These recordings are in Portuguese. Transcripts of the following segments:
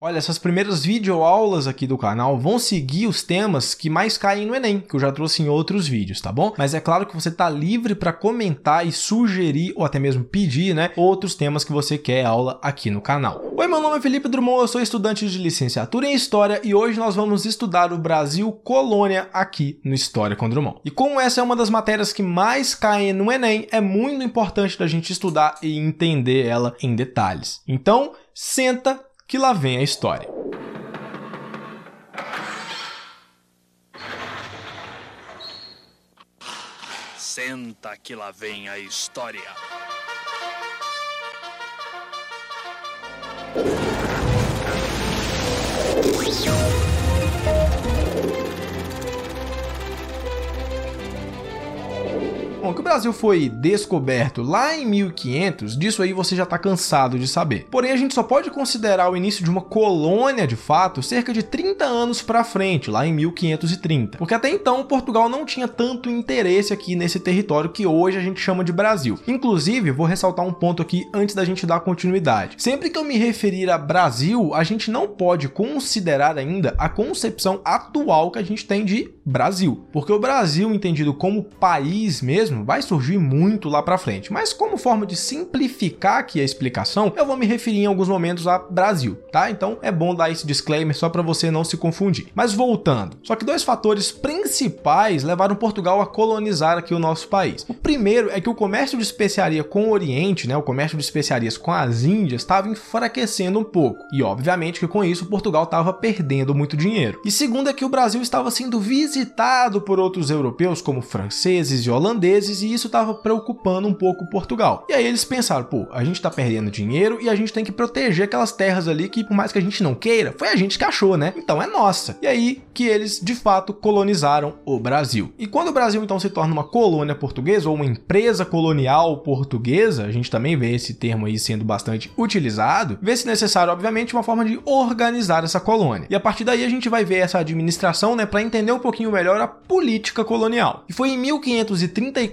Olha, essas primeiras videoaulas aqui do canal vão seguir os temas que mais caem no Enem, que eu já trouxe em outros vídeos, tá bom? Mas é claro que você está livre para comentar e sugerir ou até mesmo pedir, né, outros temas que você quer aula aqui no canal. Oi, meu nome é Felipe Drummond, eu sou estudante de licenciatura em História e hoje nós vamos estudar o Brasil colônia aqui no História com Drummond. E como essa é uma das matérias que mais caem no Enem, é muito importante da gente estudar e entender ela em detalhes. Então, senta que lá vem a história. Senta que lá vem a história. Bom, que o Brasil foi descoberto lá em 1500, disso aí você já está cansado de saber. Porém, a gente só pode considerar o início de uma colônia de fato cerca de 30 anos para frente, lá em 1530. Porque até então Portugal não tinha tanto interesse aqui nesse território que hoje a gente chama de Brasil. Inclusive, vou ressaltar um ponto aqui antes da gente dar continuidade. Sempre que eu me referir a Brasil, a gente não pode considerar ainda a concepção atual que a gente tem de Brasil. Porque o Brasil, entendido como país mesmo, mesmo vai surgir muito lá para frente, mas como forma de simplificar aqui a explicação, eu vou me referir em alguns momentos a Brasil, tá? Então é bom dar esse disclaimer só para você não se confundir. Mas voltando, só que dois fatores principais levaram Portugal a colonizar aqui o nosso país. O primeiro é que o comércio de especiaria com o Oriente, né, o comércio de especiarias com as Índias, estava enfraquecendo um pouco. E obviamente que com isso Portugal estava perdendo muito dinheiro. E segundo é que o Brasil estava sendo visitado por outros europeus como franceses e holandeses e isso estava preocupando um pouco Portugal. E aí eles pensaram, pô, a gente está perdendo dinheiro e a gente tem que proteger aquelas terras ali que, por mais que a gente não queira, foi a gente que achou, né? Então é nossa. E aí que eles de fato colonizaram o Brasil. E quando o Brasil então se torna uma colônia portuguesa ou uma empresa colonial portuguesa, a gente também vê esse termo aí sendo bastante utilizado, vê-se necessário, obviamente, uma forma de organizar essa colônia. E a partir daí a gente vai ver essa administração, né, para entender um pouquinho melhor a política colonial. E foi em 1534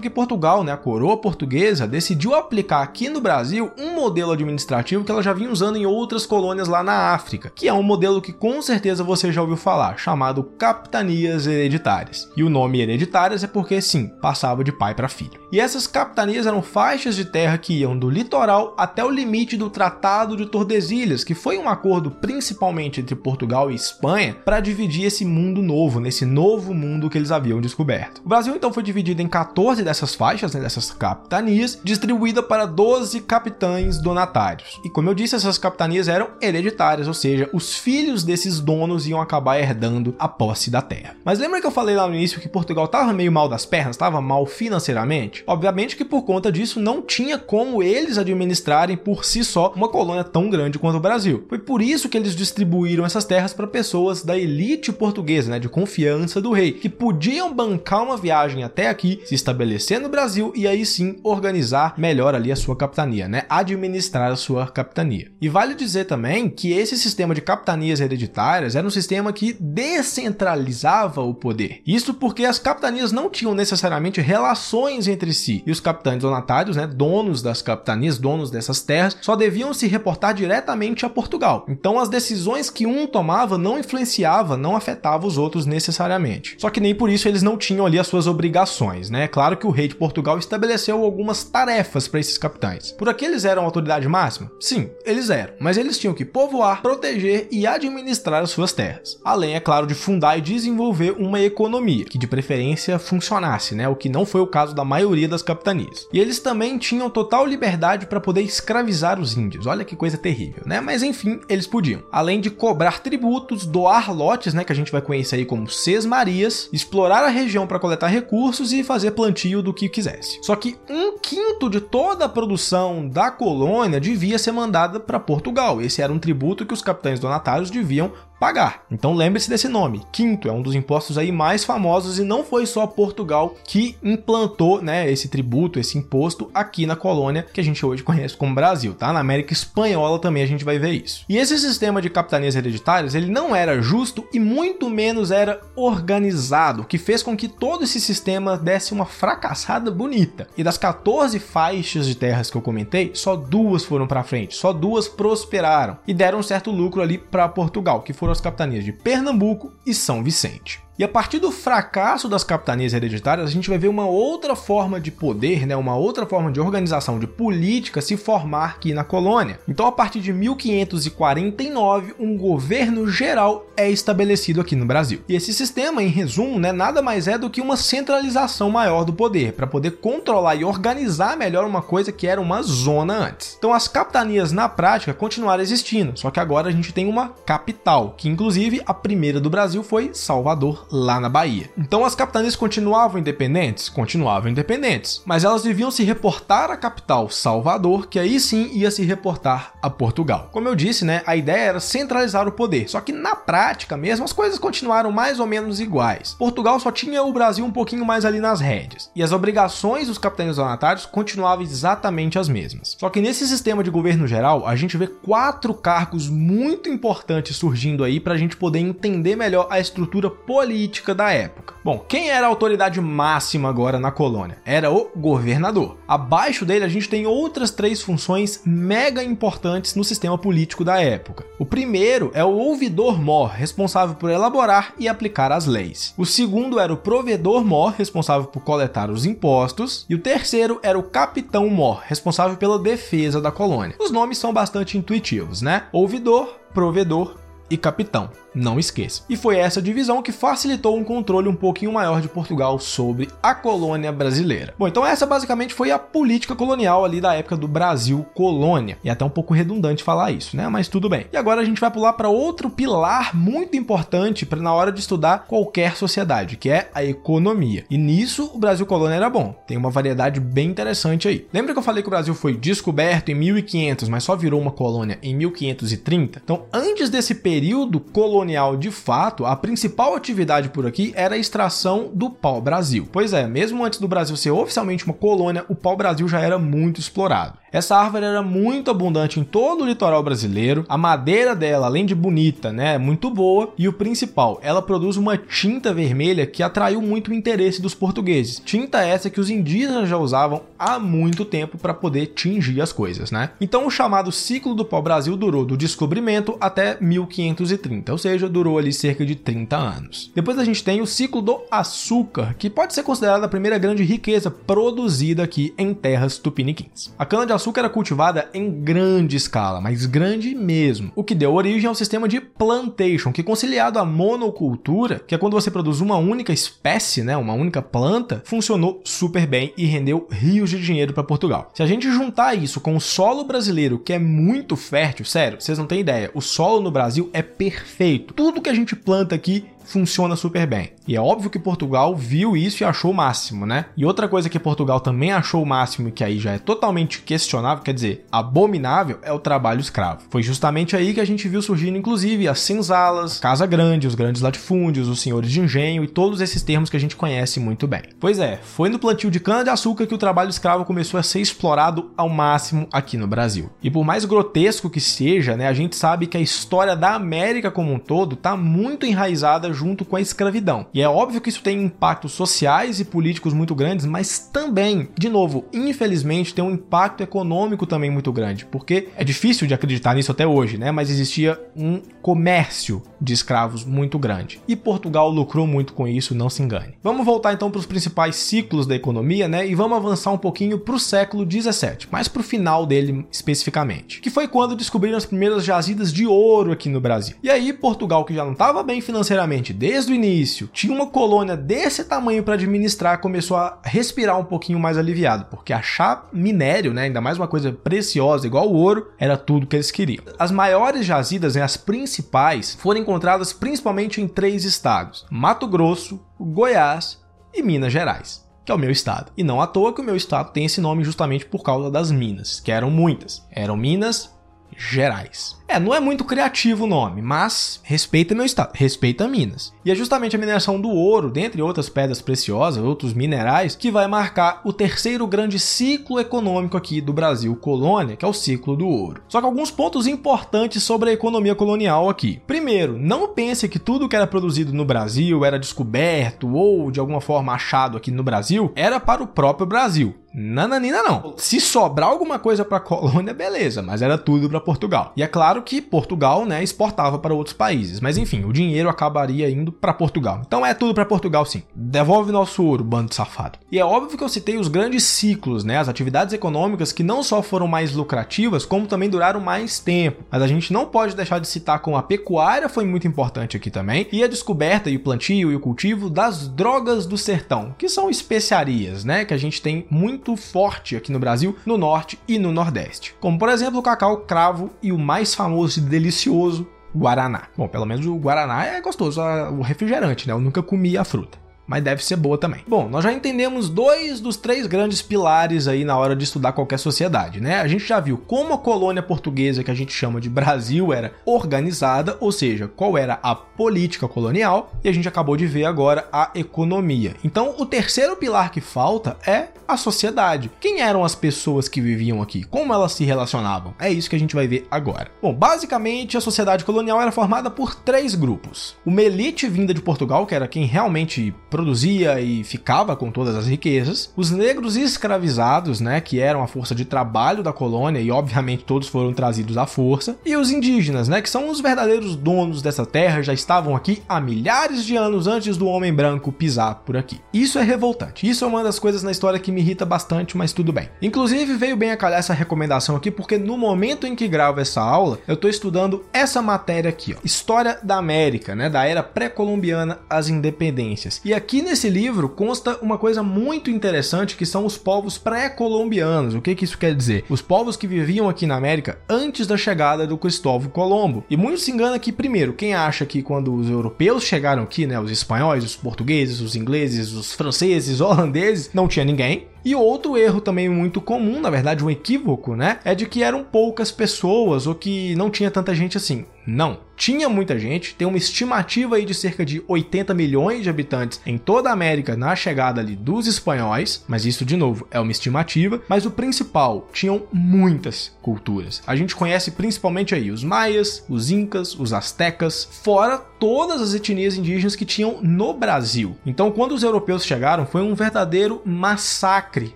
que Portugal, né, a coroa portuguesa, decidiu aplicar aqui no Brasil um modelo administrativo que ela já vinha usando em outras colônias lá na África, que é um modelo que com certeza você já ouviu falar, chamado capitanias hereditárias. E o nome hereditárias é porque sim, passava de pai para filho. E essas capitanias eram faixas de terra que iam do litoral até o limite do Tratado de Tordesilhas, que foi um acordo principalmente entre Portugal e Espanha para dividir esse mundo novo, nesse novo mundo que eles haviam descoberto. O Brasil então foi dividido em 14 dessas faixas, né, dessas capitanias, distribuída para 12 capitães donatários. E como eu disse, essas capitanias eram hereditárias, ou seja, os filhos desses donos iam acabar herdando a posse da terra. Mas lembra que eu falei lá no início que Portugal estava meio mal das pernas, estava mal financeiramente? Obviamente que por conta disso não tinha como eles administrarem por si só uma colônia tão grande quanto o Brasil. Foi por isso que eles distribuíram essas terras para pessoas da elite portuguesa, né, de confiança do rei, que podiam bancar uma viagem até aqui se estabelecer no Brasil e aí sim organizar melhor ali a sua capitania, né? Administrar a sua capitania. E vale dizer também que esse sistema de capitanias hereditárias era um sistema que descentralizava o poder. Isso porque as capitanias não tinham necessariamente relações entre si e os capitães donatários, né, donos das capitanias, donos dessas terras, só deviam se reportar diretamente a Portugal. Então as decisões que um tomava não influenciava, não afetava os outros necessariamente. Só que nem por isso eles não tinham ali as suas obrigações, né? É claro que o rei de Portugal estabeleceu algumas tarefas para esses capitães. Por aqui eles eram autoridade máxima? Sim, eles eram, mas eles tinham que povoar, proteger e administrar as suas terras. Além, é claro, de fundar e desenvolver uma economia, que de preferência funcionasse, né? O que não foi o caso da maioria das capitanias. E eles também tinham total liberdade para poder escravizar os índios. Olha que coisa terrível, né? Mas enfim, eles podiam. Além de cobrar tributos, doar lotes, né, que a gente vai conhecer aí como sesmarias, explorar a região para coletar recursos e fazer fazer plantio do que quisesse. Só que um quinto de toda a produção da colônia devia ser mandada para Portugal. Esse era um tributo que os capitães donatários deviam pagar. Então lembre-se desse nome. Quinto é um dos impostos aí mais famosos e não foi só Portugal que implantou, né, esse tributo, esse imposto aqui na colônia que a gente hoje conhece como Brasil, tá? Na América espanhola também a gente vai ver isso. E esse sistema de capitanias hereditárias, ele não era justo e muito menos era organizado, o que fez com que todo esse sistema desse uma fracassada bonita. E das 14 faixas de terras que eu comentei, só duas foram para frente, só duas prosperaram e deram um certo lucro ali para Portugal, que foram foram as capitanias de Pernambuco e São Vicente. E a partir do fracasso das capitanias hereditárias, a gente vai ver uma outra forma de poder, né, uma outra forma de organização de política se formar aqui na colônia. Então, a partir de 1549, um governo geral é estabelecido aqui no Brasil. E esse sistema, em resumo, né, nada mais é do que uma centralização maior do poder, para poder controlar e organizar melhor uma coisa que era uma zona antes. Então, as capitanias na prática continuaram existindo, só que agora a gente tem uma capital, que inclusive a primeira do Brasil foi Salvador lá na Bahia. Então as capitanias continuavam independentes? Continuavam independentes, mas elas deviam se reportar à capital Salvador, que aí sim ia se reportar a Portugal. Como eu disse, né, a ideia era centralizar o poder, só que na prática mesmo as coisas continuaram mais ou menos iguais. Portugal só tinha o Brasil um pouquinho mais ali nas rédeas, e as obrigações dos capitães donatários continuavam exatamente as mesmas. Só que nesse sistema de governo geral, a gente vê quatro cargos muito importantes surgindo aí para a gente poder entender melhor a estrutura política política da época. Bom, quem era a autoridade máxima agora na colônia? Era o governador. Abaixo dele, a gente tem outras três funções mega importantes no sistema político da época. O primeiro é o ouvidor-mor, responsável por elaborar e aplicar as leis. O segundo era o provedor-mor, responsável por coletar os impostos. E o terceiro era o capitão-mor, responsável pela defesa da colônia. Os nomes são bastante intuitivos, né? Ouvidor, provedor e capitão não esqueça. E foi essa divisão que facilitou um controle um pouquinho maior de Portugal sobre a colônia brasileira. Bom, então essa basicamente foi a política colonial ali da época do Brasil colônia. E é até um pouco redundante falar isso, né? Mas tudo bem. E agora a gente vai pular para outro pilar muito importante para na hora de estudar qualquer sociedade, que é a economia. E nisso o Brasil colônia era bom. Tem uma variedade bem interessante aí. Lembra que eu falei que o Brasil foi descoberto em 1500, mas só virou uma colônia em 1530? Então, antes desse período colonial colonial de fato, a principal atividade por aqui era a extração do pau-brasil. Pois é, mesmo antes do Brasil ser oficialmente uma colônia, o pau-brasil já era muito explorado. Essa árvore era muito abundante em todo o litoral brasileiro. A madeira dela, além de bonita, né, é muito boa. E o principal, ela produz uma tinta vermelha que atraiu muito o interesse dos portugueses. Tinta essa que os indígenas já usavam há muito tempo para poder tingir as coisas, né? Então o chamado ciclo do pau-brasil durou do descobrimento até 1530, ou seja, durou ali cerca de 30 anos. Depois a gente tem o ciclo do açúcar, que pode ser considerada a primeira grande riqueza produzida aqui em terras tupiniquins. A cana de açúcar era cultivada em grande escala, mas grande mesmo, o que deu origem ao sistema de plantation, que conciliado à monocultura, que é quando você produz uma única espécie, né, uma única planta, funcionou super bem e rendeu rios de dinheiro para Portugal. Se a gente juntar isso com o solo brasileiro, que é muito fértil, sério, vocês não têm ideia, o solo no Brasil é perfeito. Tudo que a gente planta aqui funciona super bem. E é óbvio que Portugal viu isso e achou o máximo, né? E outra coisa que Portugal também achou o máximo e que aí já é totalmente questionável, quer dizer, abominável, é o trabalho escravo. Foi justamente aí que a gente viu surgindo inclusive as senzalas, Casa Grande, os grandes latifúndios, os senhores de engenho e todos esses termos que a gente conhece muito bem. Pois é, foi no plantio de cana-de-açúcar que o trabalho escravo começou a ser explorado ao máximo aqui no Brasil. E por mais grotesco que seja, né, a gente sabe que a história da América como um todo está muito enraizada junto com a escravidão. E é óbvio que isso tem impactos sociais e políticos muito grandes, mas também, de novo, infelizmente, tem um impacto econômico também muito grande, porque é difícil de acreditar nisso até hoje, né? Mas existia um comércio de escravos muito grande. E Portugal lucrou muito com isso, não se engane. Vamos voltar então para os principais ciclos da economia, né? E vamos avançar um pouquinho para o século 17, mais para o final dele especificamente, que foi quando descobriram as primeiras jazidas de ouro aqui no Brasil. E aí Portugal, que já não estava bem financeiramente desde o início, tinha uma colônia desse tamanho para administrar, começou a respirar um pouquinho mais aliviado, porque achar minério, né, ainda mais uma coisa preciosa igual o ouro, era tudo que eles queriam. As maiores jazidas, né, as principais, foram encontradas principalmente em três estados: Mato Grosso, Goiás e Minas Gerais que é o meu estado. E não à toa que o meu estado tem esse nome justamente por causa das minas, que eram muitas. Eram Minas Gerais. É, não é muito criativo o nome, mas respeita meu estado, respeita Minas. E é justamente a mineração do ouro, dentre outras pedras preciosas, outros minerais, que vai marcar o terceiro grande ciclo econômico aqui do Brasil colônia, que é o ciclo do ouro. Só que alguns pontos importantes sobre a economia colonial aqui. Primeiro, não pense que tudo que era produzido no Brasil era descoberto ou de alguma forma achado aqui no Brasil era para o próprio Brasil. Nananina não. Se sobrar alguma coisa para a colônia, beleza, mas era tudo para Portugal. E é claro que Portugal, né, exportava para outros países, mas enfim, o dinheiro acabaria indo para Portugal. Então é tudo para Portugal sim. Devolve nosso ouro, bando safado. E é óbvio que eu citei os grandes ciclos, né, as atividades econômicas que não só foram mais lucrativas, como também duraram mais tempo. Mas a gente não pode deixar de citar como a pecuária foi muito importante aqui também, e a descoberta e o plantio e o cultivo das drogas do sertão, que são especiarias, né, que a gente tem muito forte aqui no Brasil, no norte e no nordeste. Como por exemplo o cacau cravo e o mais famoso e delicioso Guaraná. Bom, pelo menos o Guaraná é gostoso, o refrigerante, né? Eu nunca comi a fruta mas deve ser boa também. Bom, nós já entendemos dois dos três grandes pilares aí na hora de estudar qualquer sociedade, né? A gente já viu como a colônia portuguesa que a gente chama de Brasil era organizada, ou seja, qual era a política colonial, e a gente acabou de ver agora a economia. Então, o terceiro pilar que falta é a sociedade. Quem eram as pessoas que viviam aqui? Como elas se relacionavam? É isso que a gente vai ver agora. Bom, basicamente a sociedade colonial era formada por três grupos. Uma elite vinda de Portugal, que era quem realmente produzia e ficava com todas as riquezas, os negros escravizados, né, que eram a força de trabalho da colônia e obviamente todos foram trazidos à força, e os indígenas, né, que são os verdadeiros donos dessa terra, já estavam aqui há milhares de anos antes do homem branco pisar por aqui. Isso é revoltante. Isso é uma das coisas na história que me irrita bastante, mas tudo bem. Inclusive veio bem a calhar essa recomendação aqui porque no momento em que gravo essa aula, eu estou estudando essa matéria aqui, ó, História da América, né, da era pré-colombiana às independências. E aqui Aqui nesse livro consta uma coisa muito interessante que são os povos pré-colombianos. O que, que isso quer dizer? Os povos que viviam aqui na América antes da chegada do Cristóvão Colombo. E muito se engana que, primeiro, quem acha que quando os europeus chegaram aqui, né, os espanhóis, os portugueses, os ingleses, os franceses, os holandeses, não tinha ninguém. E outro erro também muito comum, na verdade um equívoco, né, é de que eram poucas pessoas ou que não tinha tanta gente assim. Não, tinha muita gente, tem uma estimativa aí de cerca de 80 milhões de habitantes em toda a América na chegada ali dos espanhóis, mas isso de novo é uma estimativa, mas o principal, tinham muitas culturas. A gente conhece principalmente aí os maias, os incas, os astecas, fora todas as etnias indígenas que tinham no Brasil. Então, quando os europeus chegaram, foi um verdadeiro massacre,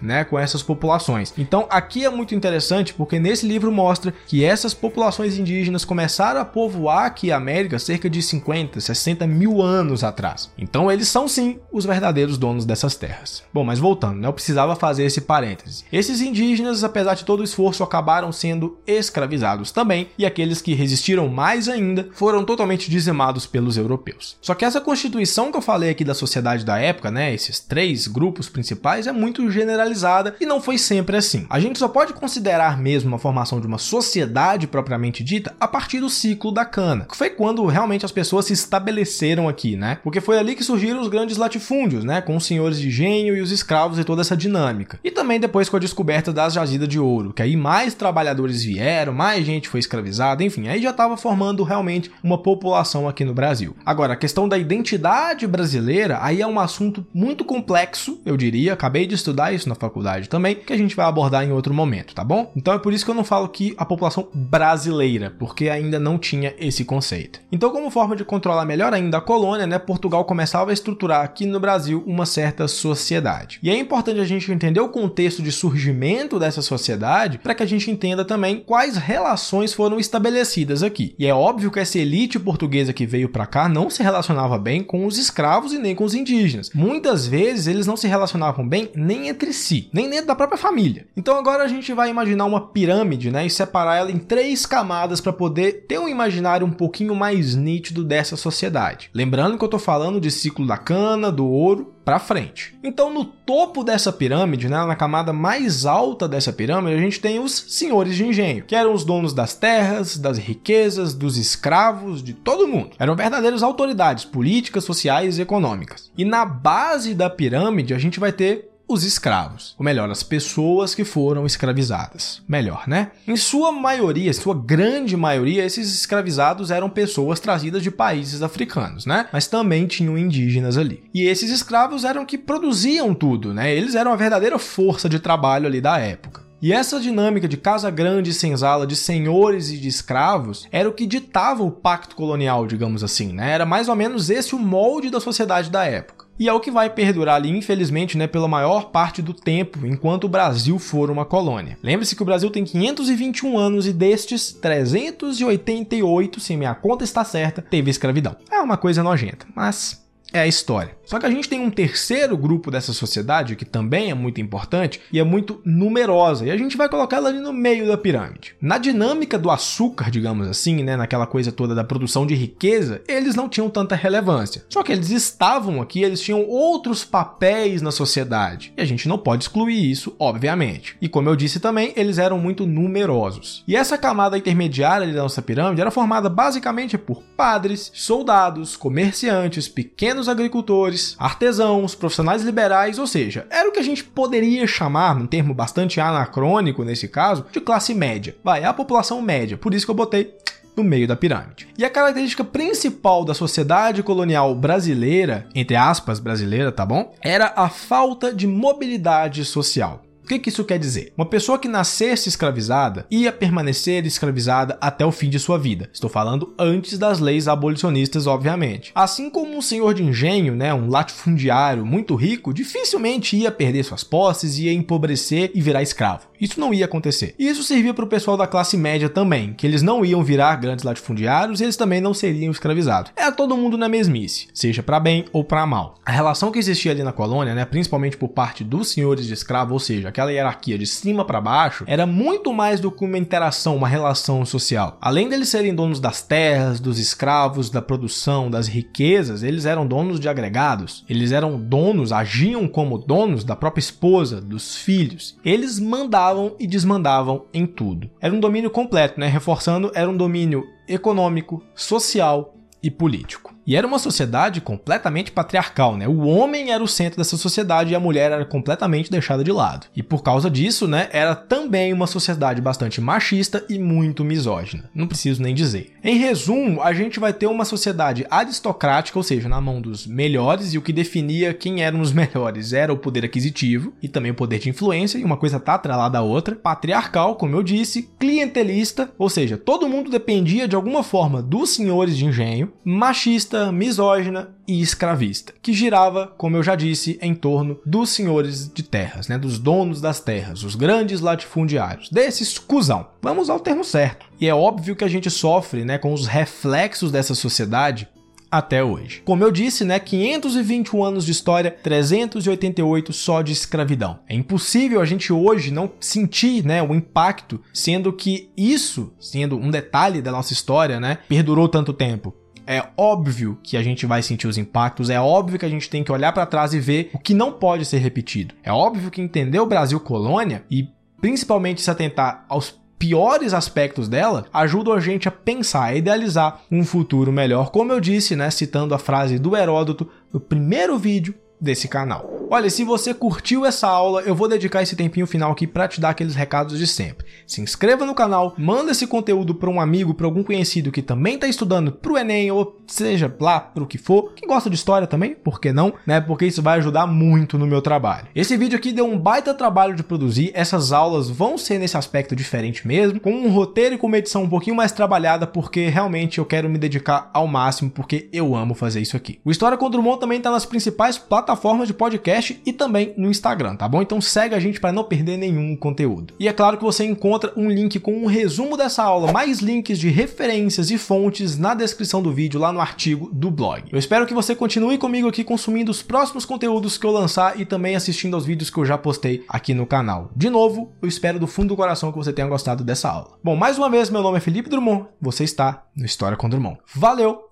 né, com essas populações. Então, aqui é muito interessante porque nesse livro mostra que essas populações indígenas começaram a povoar aqui a América cerca de 50, 60 mil anos atrás. Então, eles são sim os verdadeiros donos dessas terras. Bom, mas voltando, né, eu precisava fazer esse parêntese. Esses indígenas, apesar de todo o esforço, acabaram sendo escravizados também, e aqueles que resistiram mais ainda foram totalmente dizimados pelos europeus. Só que essa constituição que eu falei aqui da sociedade da época, né, esses três grupos principais, é muito generalizada e não foi sempre assim. A gente só pode considerar mesmo a formação de uma sociedade propriamente dita a partir do ciclo da cana, que foi quando realmente as pessoas se estabeleceram aqui, né? Porque foi ali que surgiram os grandes latifúndios, né, com os senhores de engenho e os escravos e toda essa dinâmica. E também depois com a descoberta das jazidas de ouro, que aí mais trabalhadores vieram, mais gente foi escravizada, enfim, aí já estava formando realmente uma população aqui no Brasil. Agora, a questão da identidade brasileira, aí é um assunto muito complexo, eu diria, acabei de estudar isso na faculdade também, que a gente vai abordar em outro momento, tá bom? Então é por isso que eu não falo que a população brasileira, porque ainda não tinha esse conceito. Então, como forma de controlar melhor ainda a colônia, né, Portugal começava a estruturar aqui no Brasil uma certa sociedade. E é importante a gente entender o contexto de surgimento dessa sociedade para que a gente entenda também quais relações foram estabelecidas aqui. E é óbvio que essa elite portuguesa que veio para cá não se relacionava bem com os escravos e nem com os indígenas. Muitas vezes eles não se relacionavam bem nem entre si, nem dentro da própria família. Então agora a gente vai imaginar uma pirâmide, né, e separar ela em três camadas para poder ter um imaginário um pouquinho mais nítido dessa sociedade. Lembrando que eu tô falando de ciclo da cana, do ouro para frente. Então, no topo dessa pirâmide, né, na camada mais alta dessa pirâmide, a gente tem os senhores de engenho, que eram os donos das terras, das riquezas, dos escravos, de todo mundo. Eram verdadeiras autoridades políticas, sociais e econômicas. E na base da pirâmide, a gente vai ter os escravos, ou melhor, as pessoas que foram escravizadas. Melhor, né? Em sua maioria, sua grande maioria, esses escravizados eram pessoas trazidas de países africanos, né? Mas também tinham indígenas ali. E esses escravos eram que produziam tudo, né? Eles eram a verdadeira força de trabalho ali da época. E essa dinâmica de casa grande e senzala, de senhores e de escravos, era o que ditava o pacto colonial, digamos assim, né? Era mais ou menos esse o molde da sociedade da época. E é o que vai perdurar ali, infelizmente, né, pela maior parte do tempo, enquanto o Brasil for uma colônia. Lembre-se que o Brasil tem 521 anos e destes, 388, se minha conta está certa, teve escravidão. É uma coisa nojenta, mas é a história. Só que a gente tem um terceiro grupo dessa sociedade que também é muito importante e é muito numerosa, e a gente vai colocar ela ali no meio da pirâmide. Na dinâmica do açúcar, digamos assim, né, naquela coisa toda da produção de riqueza, eles não tinham tanta relevância. Só que eles estavam aqui, eles tinham outros papéis na sociedade, e a gente não pode excluir isso, obviamente. E como eu disse também, eles eram muito numerosos. E essa camada intermediária da nossa pirâmide era formada basicamente por padres, soldados, comerciantes, pequenos agricultores, artesãos, profissionais liberais, ou seja, era o que a gente poderia chamar, num termo bastante anacrônico nesse caso, de classe média. Vai, é a população média, por isso que eu botei no meio da pirâmide. E a característica principal da sociedade colonial brasileira, entre aspas brasileira, tá bom? Era a falta de mobilidade social que, que isso quer dizer? Uma pessoa que nascesse escravizada ia permanecer escravizada até o fim de sua vida. Estou falando antes das leis abolicionistas, obviamente. Assim como um senhor de engenho, né, um latifundiário muito rico, dificilmente ia perder suas posses, ia empobrecer e virar escravo. Isso não ia acontecer. E isso servia para o pessoal da classe média também, que eles não iam virar grandes latifundiários e eles também não seriam escravizados. Era todo mundo na mesmice, seja para bem ou para mal. A relação que existia ali na colônia, né, principalmente por parte dos senhores de escravo, ou seja, aquela hierarquia de cima para baixo, era muito mais do que uma interação, uma relação social. Além deles serem donos das terras, dos escravos, da produção, das riquezas, eles eram donos de agregados. Eles eram donos, agiam como donos da própria esposa, dos filhos. Eles mandavam mandavam e desmandavam em tudo. Era um domínio completo, né? Reforçando, era um domínio econômico, social e político. E era uma sociedade completamente patriarcal, né? O homem era o centro dessa sociedade e a mulher era completamente deixada de lado. E por causa disso, né, era também uma sociedade bastante machista e muito misógina. Não preciso nem dizer. Em resumo, a gente vai ter uma sociedade aristocrática, ou seja, na mão dos melhores, e o que definia quem eram os melhores era o poder aquisitivo e também o poder de influência, e uma coisa tá atrelada à outra. Patriarcal, como eu disse, clientelista, ou seja, todo mundo dependia de alguma forma dos senhores de engenho, machista misógina e escravista, que girava, como eu já disse, em torno dos senhores de terras, né, dos donos das terras, os grandes latifundiários, desses cuzão. Vamos ao termo certo. E é óbvio que a gente sofre, né, com os reflexos dessa sociedade até hoje. Como eu disse, né, 521 anos de história, 388 só de escravidão. É impossível a gente hoje não sentir, né, o impacto, sendo que isso, sendo um detalhe da nossa história, né, perdurou tanto tempo é óbvio que a gente vai sentir os impactos, é óbvio que a gente tem que olhar para trás e ver o que não pode ser repetido. É óbvio que entender o Brasil colônia e principalmente se atentar aos piores aspectos dela ajuda a gente a pensar, a idealizar um futuro melhor, como eu disse, né, citando a frase do Heródoto no primeiro vídeo desse canal. Olha, se você curtiu essa aula, eu vou dedicar esse tempinho final aqui para te dar aqueles recados de sempre. Se inscreva no canal, manda esse conteúdo para um amigo, para algum conhecido que também está estudando para o Enem ou seja lá para o que for, que gosta de história também, por que não, né? Porque isso vai ajudar muito no meu trabalho. Esse vídeo aqui deu um baita trabalho de produzir, essas aulas vão ser nesse aspecto diferente mesmo, com um roteiro e com uma edição um pouquinho mais trabalhada, porque realmente eu quero me dedicar ao máximo, porque eu amo fazer isso aqui. O História com Drummond também está nas principais plataformas de podcast podcast e também no Instagram, tá bom? Então segue a gente para não perder nenhum conteúdo. E é claro que você encontra um link com um resumo dessa aula, mais links de referências e fontes na descrição do vídeo lá no artigo do blog. Eu espero que você continue comigo aqui consumindo os próximos conteúdos que eu lançar e também assistindo aos vídeos que eu já postei aqui no canal. De novo, eu espero do fundo do coração que você tenha gostado dessa aula. Bom, mais uma vez, meu nome é Felipe Drummond, você está no História com Drummond. Valeu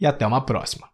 e até uma próxima.